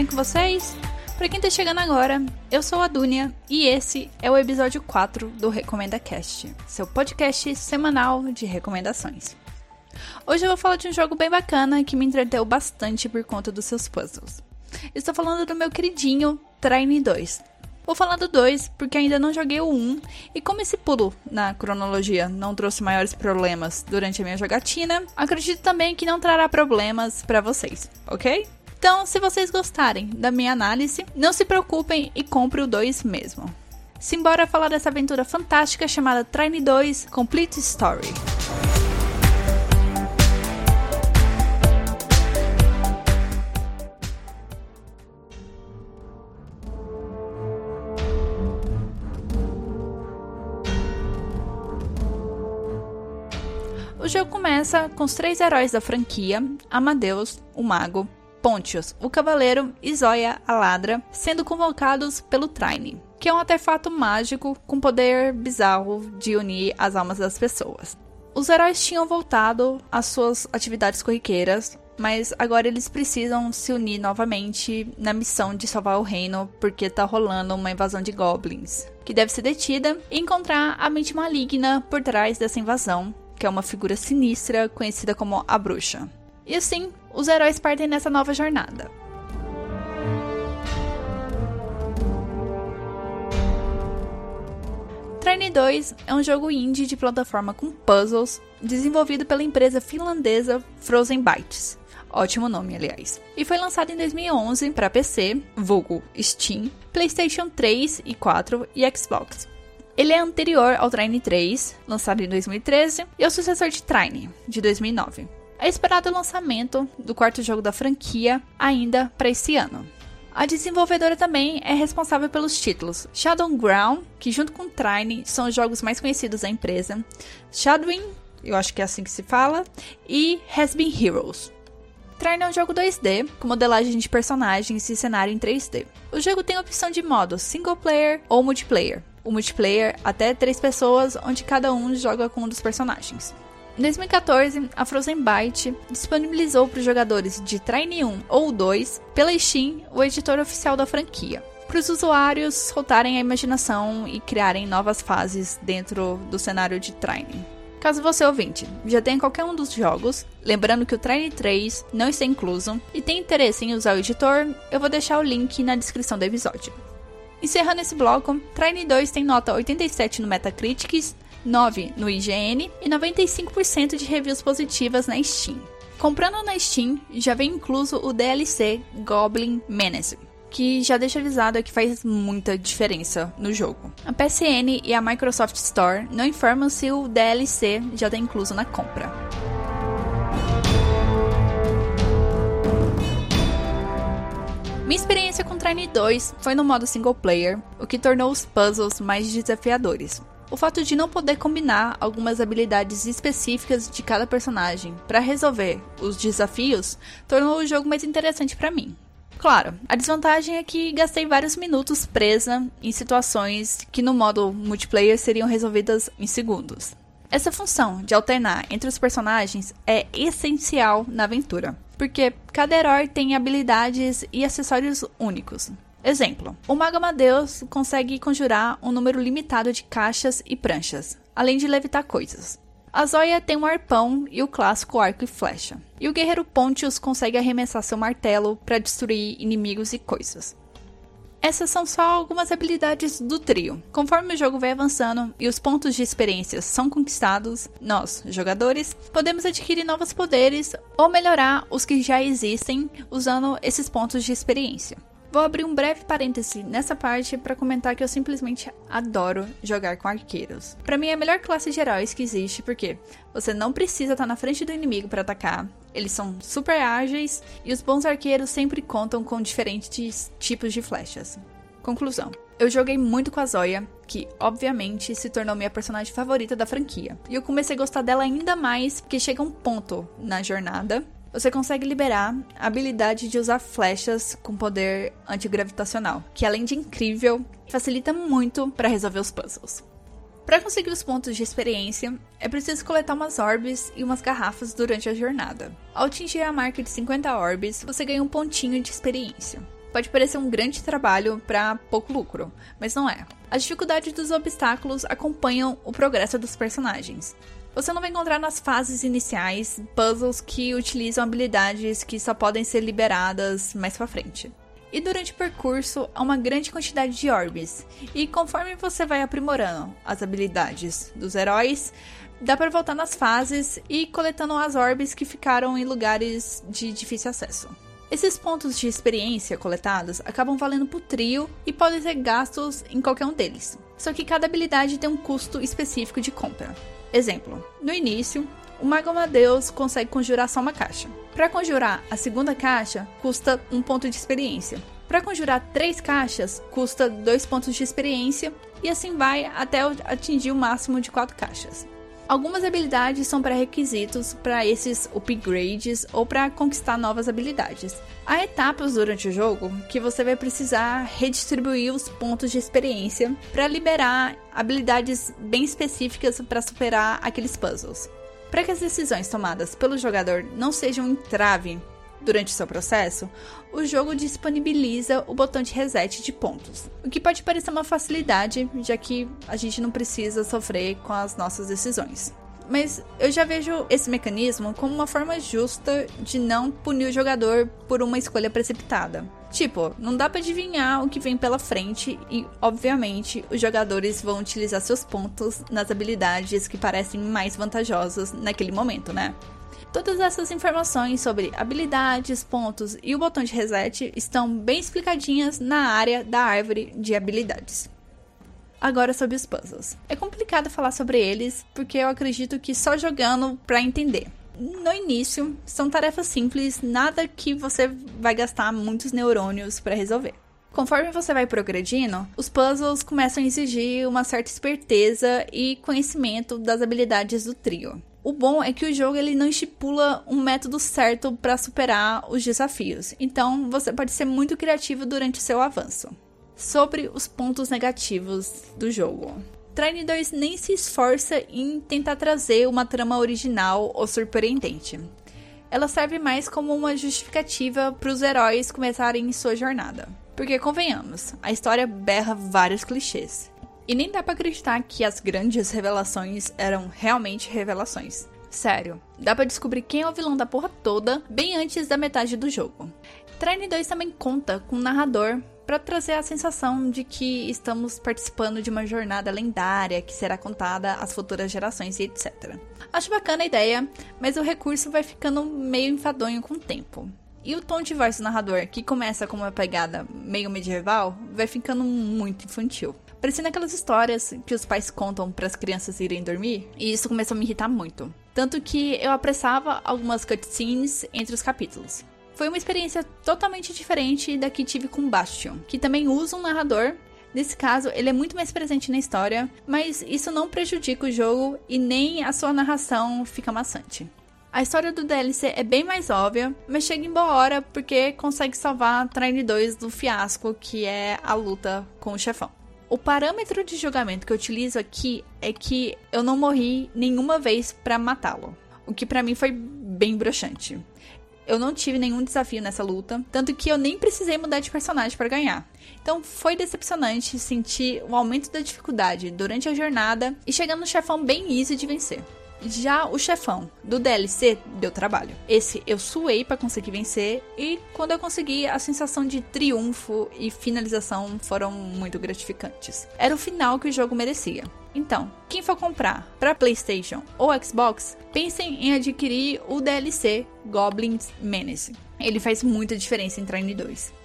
bem com vocês? Para quem tá chegando agora, eu sou a Dunia e esse é o episódio 4 do Recomenda Cast, seu podcast semanal de recomendações. Hoje eu vou falar de um jogo bem bacana que me entreteu bastante por conta dos seus puzzles. Estou falando do meu queridinho Train 2. Vou falar do 2 porque ainda não joguei o 1 e como esse pulo na cronologia não trouxe maiores problemas durante a minha jogatina, acredito também que não trará problemas para vocês, ok? Então, se vocês gostarem da minha análise, não se preocupem e compre o 2 mesmo. Simbora falar dessa aventura fantástica chamada Train 2 Complete Story. O jogo começa com os três heróis da franquia: Amadeus, o Mago, Pontius, o Cavaleiro e Zoya, a Ladra, sendo convocados pelo Trine, que é um artefato mágico com poder bizarro de unir as almas das pessoas. Os heróis tinham voltado às suas atividades corriqueiras, mas agora eles precisam se unir novamente na missão de salvar o reino, porque tá rolando uma invasão de goblins, que deve ser detida e encontrar a mente maligna por trás dessa invasão, que é uma figura sinistra conhecida como a Bruxa. E assim, os heróis partem nessa nova jornada. Train 2 é um jogo indie de plataforma com puzzles desenvolvido pela empresa finlandesa Frozen Bytes. Ótimo nome, aliás. E foi lançado em 2011 para PC, vulgo Steam, PlayStation 3 e 4 e Xbox. Ele é anterior ao Train 3, lançado em 2013, e ao sucessor de Train, de 2009 é esperado o lançamento do quarto jogo da franquia ainda para esse ano. A desenvolvedora também é responsável pelos títulos Shadow Ground, que junto com Trine são os jogos mais conhecidos da empresa, Shadowing, eu acho que é assim que se fala, e Has Been Heroes. Trine é um jogo 2D, com modelagem de personagens e cenário em 3D. O jogo tem opção de modo single player ou multiplayer. O multiplayer até 3 pessoas, onde cada um joga com um dos personagens. Em 2014, a Frozen Byte disponibilizou para os jogadores de Train 1 ou 2 pela Steam o editor oficial da franquia, para os usuários soltarem a imaginação e criarem novas fases dentro do cenário de Train. Caso você ouvinte já tenha qualquer um dos jogos, lembrando que o Train 3 não está incluso e tem interesse em usar o editor, eu vou deixar o link na descrição do episódio. Encerrando esse bloco, Train 2 tem nota 87 no Metacritic 9 no IGN e 95% de reviews positivas na Steam. Comprando na Steam, já vem incluso o DLC Goblin Menace, que já deixa avisado que faz muita diferença no jogo. A PSN e a Microsoft Store não informam se o DLC já está incluso na compra. Minha experiência com Train 2 foi no modo single player, o que tornou os puzzles mais desafiadores. O fato de não poder combinar algumas habilidades específicas de cada personagem para resolver os desafios tornou o jogo mais interessante para mim. Claro, a desvantagem é que gastei vários minutos presa em situações que no modo multiplayer seriam resolvidas em segundos. Essa função de alternar entre os personagens é essencial na aventura, porque cada herói tem habilidades e acessórios únicos, Exemplo: o Mago Amadeus consegue conjurar um número limitado de caixas e pranchas, além de levitar coisas. A Zoya tem um arpão e o clássico arco e flecha. E o guerreiro Pontius consegue arremessar seu martelo para destruir inimigos e coisas. Essas são só algumas habilidades do trio. Conforme o jogo vai avançando e os pontos de experiência são conquistados, nós, jogadores, podemos adquirir novos poderes ou melhorar os que já existem usando esses pontos de experiência. Vou abrir um breve parêntese nessa parte para comentar que eu simplesmente adoro jogar com arqueiros. Para mim é a melhor classe de heróis que existe porque você não precisa estar tá na frente do inimigo para atacar. Eles são super ágeis e os bons arqueiros sempre contam com diferentes tipos de flechas. Conclusão. Eu joguei muito com a Zoya, que obviamente se tornou minha personagem favorita da franquia. E eu comecei a gostar dela ainda mais porque chega um ponto na jornada você consegue liberar a habilidade de usar flechas com poder antigravitacional, que além de incrível, facilita muito para resolver os puzzles. Para conseguir os pontos de experiência, é preciso coletar umas orbes e umas garrafas durante a jornada. Ao atingir a marca de 50 orbes, você ganha um pontinho de experiência. Pode parecer um grande trabalho para pouco lucro, mas não é. As dificuldades dos obstáculos acompanham o progresso dos personagens. Você não vai encontrar nas fases iniciais puzzles que utilizam habilidades que só podem ser liberadas mais pra frente. E durante o percurso há uma grande quantidade de orbes, e conforme você vai aprimorando as habilidades dos heróis, dá para voltar nas fases e coletando as orbes que ficaram em lugares de difícil acesso. Esses pontos de experiência coletados acabam valendo pro trio e podem ser gastos em qualquer um deles. Só que cada habilidade tem um custo específico de compra. Exemplo: no início, o Mago Amadeus consegue conjurar só uma caixa. Para conjurar a segunda caixa, custa um ponto de experiência. Para conjurar três caixas, custa dois pontos de experiência, e assim vai até atingir o máximo de quatro caixas. Algumas habilidades são pré-requisitos para esses upgrades ou para conquistar novas habilidades. Há etapas durante o jogo que você vai precisar redistribuir os pontos de experiência para liberar habilidades bem específicas para superar aqueles puzzles. Para que as decisões tomadas pelo jogador não sejam entrave Durante seu processo, o jogo disponibiliza o botão de reset de pontos, o que pode parecer uma facilidade, já que a gente não precisa sofrer com as nossas decisões. Mas eu já vejo esse mecanismo como uma forma justa de não punir o jogador por uma escolha precipitada. Tipo, não dá para adivinhar o que vem pela frente e, obviamente, os jogadores vão utilizar seus pontos nas habilidades que parecem mais vantajosas naquele momento, né? Todas essas informações sobre habilidades, pontos e o botão de reset estão bem explicadinhas na área da árvore de habilidades. Agora sobre os puzzles. É complicado falar sobre eles porque eu acredito que só jogando para entender. No início, são tarefas simples, nada que você vai gastar muitos neurônios para resolver. Conforme você vai progredindo, os puzzles começam a exigir uma certa esperteza e conhecimento das habilidades do trio. O bom é que o jogo ele não estipula um método certo para superar os desafios, então você pode ser muito criativo durante o seu avanço. Sobre os pontos negativos do jogo. Trine 2 nem se esforça em tentar trazer uma trama original ou surpreendente. Ela serve mais como uma justificativa para os heróis começarem sua jornada. Porque convenhamos, a história berra vários clichês. E nem dá para acreditar que as grandes revelações eram realmente revelações. Sério, dá para descobrir quem é o vilão da porra toda bem antes da metade do jogo. Trine 2 também conta com um narrador para trazer a sensação de que estamos participando de uma jornada lendária que será contada às futuras gerações e etc. Acho bacana a ideia, mas o recurso vai ficando meio enfadonho com o tempo. E o tom de voz do narrador, que começa com uma pegada meio medieval, vai ficando muito infantil. Parecendo aquelas histórias que os pais contam para as crianças irem dormir, e isso começou a me irritar muito. Tanto que eu apressava algumas cutscenes entre os capítulos. Foi uma experiência totalmente diferente da que tive com Bastion, que também usa um narrador. Nesse caso, ele é muito mais presente na história, mas isso não prejudica o jogo e nem a sua narração fica maçante. A história do DLC é bem mais óbvia, mas chega em boa hora porque consegue salvar Trine 2 do fiasco que é a luta com o chefão. O parâmetro de julgamento que eu utilizo aqui é que eu não morri nenhuma vez para matá-lo, o que para mim foi bem broxante. Eu não tive nenhum desafio nessa luta, tanto que eu nem precisei mudar de personagem para ganhar. Então foi decepcionante sentir o aumento da dificuldade durante a jornada e chegando no chefão bem easy de vencer. Já o chefão do DLC deu trabalho. Esse eu suei para conseguir vencer e quando eu consegui, a sensação de triunfo e finalização foram muito gratificantes. Era o final que o jogo merecia. Então, quem for comprar para PlayStation ou Xbox, pensem em adquirir o DLC Goblins Menace. Ele faz muita diferença em Trine 2.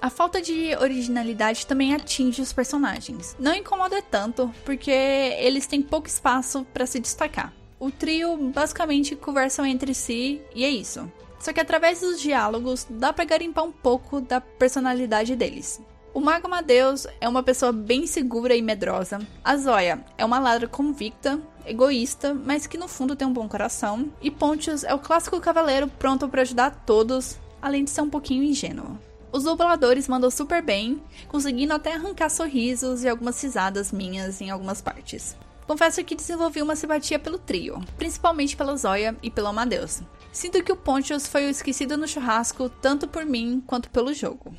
A falta de originalidade também atinge os personagens. Não incomoda tanto, porque eles têm pouco espaço para se destacar. O trio basicamente conversam entre si e é isso. Só que através dos diálogos dá pra garimpar um pouco da personalidade deles. O Mago Amadeus é uma pessoa bem segura e medrosa. A Zoya é uma ladra convicta, egoísta, mas que no fundo tem um bom coração. E Pontius é o clássico cavaleiro pronto para ajudar todos, além de ser um pouquinho ingênuo. Os dubladores mandam super bem, conseguindo até arrancar sorrisos e algumas risadas minhas em algumas partes. Confesso que desenvolvi uma simpatia pelo trio, principalmente pela Zoya e pelo Amadeus. Sinto que o Pontius foi o esquecido no churrasco tanto por mim quanto pelo jogo.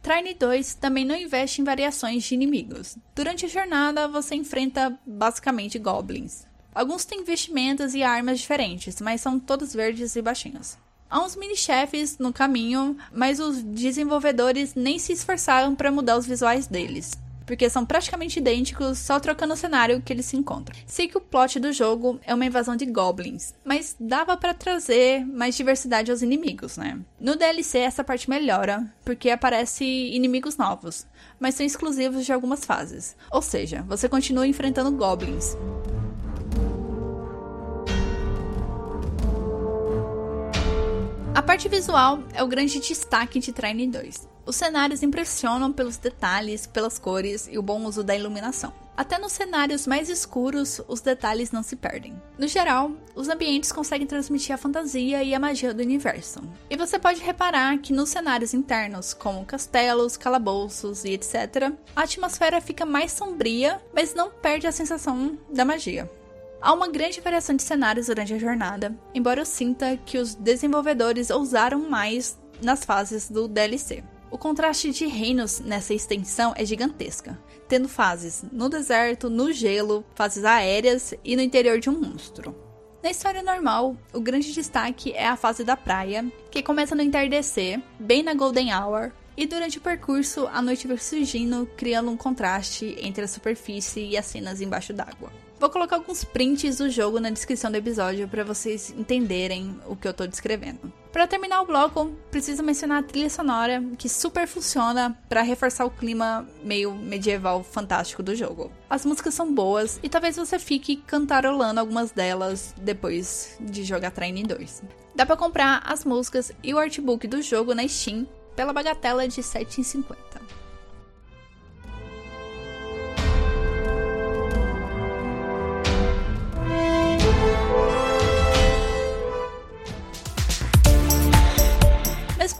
Trine 2 também não investe em variações de inimigos. Durante a jornada, você enfrenta basicamente goblins. Alguns têm vestimentas e armas diferentes, mas são todos verdes e baixinhos. Há uns mini-chefes no caminho, mas os desenvolvedores nem se esforçaram para mudar os visuais deles porque são praticamente idênticos, só trocando o cenário que eles se encontram. Sei que o plot do jogo é uma invasão de goblins, mas dava para trazer mais diversidade aos inimigos, né? No DLC essa parte melhora, porque aparece inimigos novos, mas são exclusivos de algumas fases. Ou seja, você continua enfrentando goblins. A parte visual é o grande destaque de Trine 2. Os cenários impressionam pelos detalhes, pelas cores e o bom uso da iluminação. Até nos cenários mais escuros, os detalhes não se perdem. No geral, os ambientes conseguem transmitir a fantasia e a magia do universo. E você pode reparar que nos cenários internos, como castelos, calabouços e etc., a atmosfera fica mais sombria, mas não perde a sensação da magia. Há uma grande variação de cenários durante a jornada, embora eu sinta que os desenvolvedores ousaram mais nas fases do DLC. O contraste de reinos nessa extensão é gigantesca, tendo fases no deserto, no gelo, fases aéreas e no interior de um monstro. Na história normal, o grande destaque é a fase da praia, que começa no entardecer, bem na Golden Hour, e durante o percurso a noite vai surgindo, criando um contraste entre a superfície e as cenas embaixo d'água. Vou colocar alguns prints do jogo na descrição do episódio para vocês entenderem o que eu tô descrevendo. Para terminar o bloco, preciso mencionar a trilha sonora que super funciona para reforçar o clima meio medieval fantástico do jogo. As músicas são boas e talvez você fique cantarolando algumas delas depois de jogar Train 2. Dá para comprar as músicas e o artbook do jogo na Steam pela bagatela de R$ 7,50.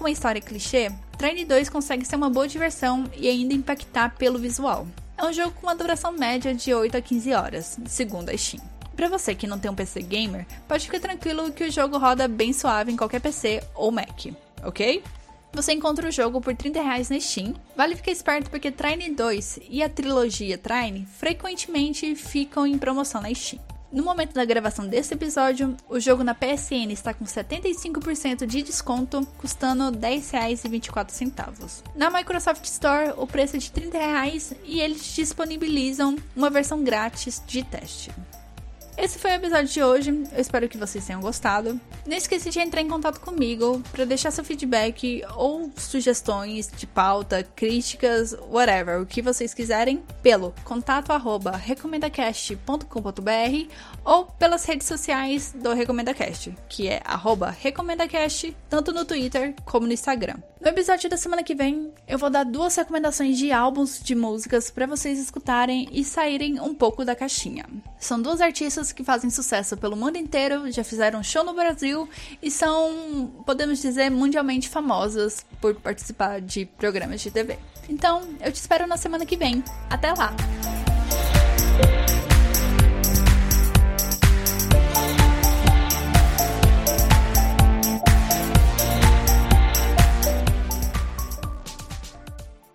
Uma história clichê, Train 2 consegue ser uma boa diversão e ainda impactar pelo visual. É um jogo com uma duração média de 8 a 15 horas, segundo a Steam. Para você que não tem um PC gamer, pode ficar tranquilo que o jogo roda bem suave em qualquer PC ou Mac, ok? Você encontra o jogo por 30 reais na Steam. Vale ficar esperto porque Trine 2 e a trilogia Trine frequentemente ficam em promoção na Steam. No momento da gravação desse episódio, o jogo na PSN está com 75% de desconto, custando R$ 10,24. Na Microsoft Store, o preço é de R$ 30 e eles disponibilizam uma versão grátis de teste. Esse foi o episódio de hoje. Eu espero que vocês tenham gostado. Não esqueça de entrar em contato comigo para deixar seu feedback ou sugestões de pauta, críticas, whatever, o que vocês quiserem, pelo contato arroba recomendacast.com.br ou pelas redes sociais do RecomendaCast, que é recomendacast, tanto no Twitter como no Instagram. No episódio da semana que vem, eu vou dar duas recomendações de álbuns de músicas para vocês escutarem e saírem um pouco da caixinha. São duas artistas que fazem sucesso pelo mundo inteiro, já fizeram show no Brasil e são, podemos dizer, mundialmente famosas por participar de programas de TV. Então, eu te espero na semana que vem. Até lá!